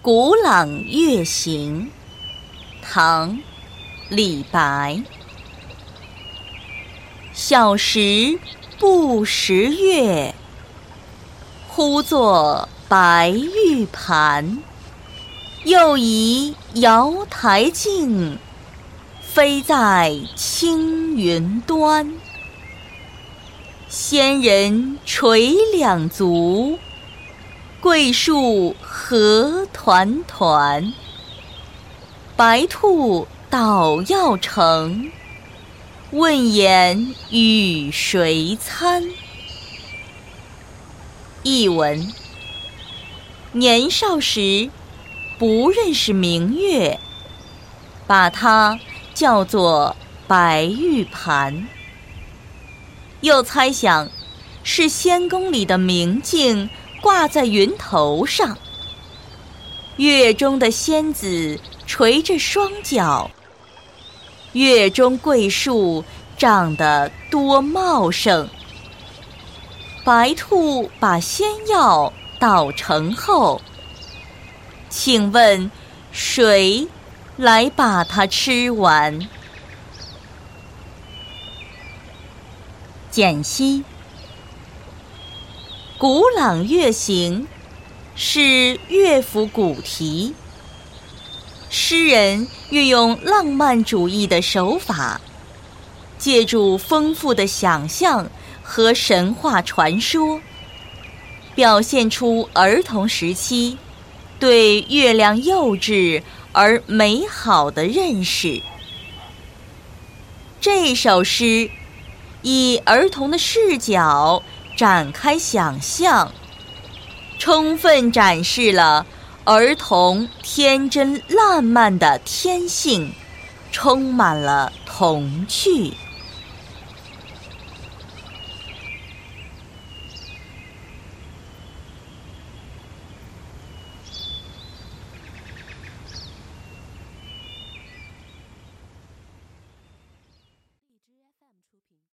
古朗月行，唐·李白。小时不识月，呼作白玉盘。又疑瑶台镜，飞在青云端。仙人垂两足。桂树何团团，白兔捣药成。问言与谁餐？译文：年少时不认识明月，把它叫做白玉盘，又猜想是仙宫里的明镜。挂在云头上，月中的仙子垂着双脚。月中桂树长得多茂盛。白兔把仙药捣成后，请问谁来把它吃完？简析。《古朗月行》是乐府古题，诗人运用浪漫主义的手法，借助丰富的想象和神话传说，表现出儿童时期对月亮幼稚而美好的认识。这首诗以儿童的视角。展开想象，充分展示了儿童天真烂漫的天性，充满了童趣。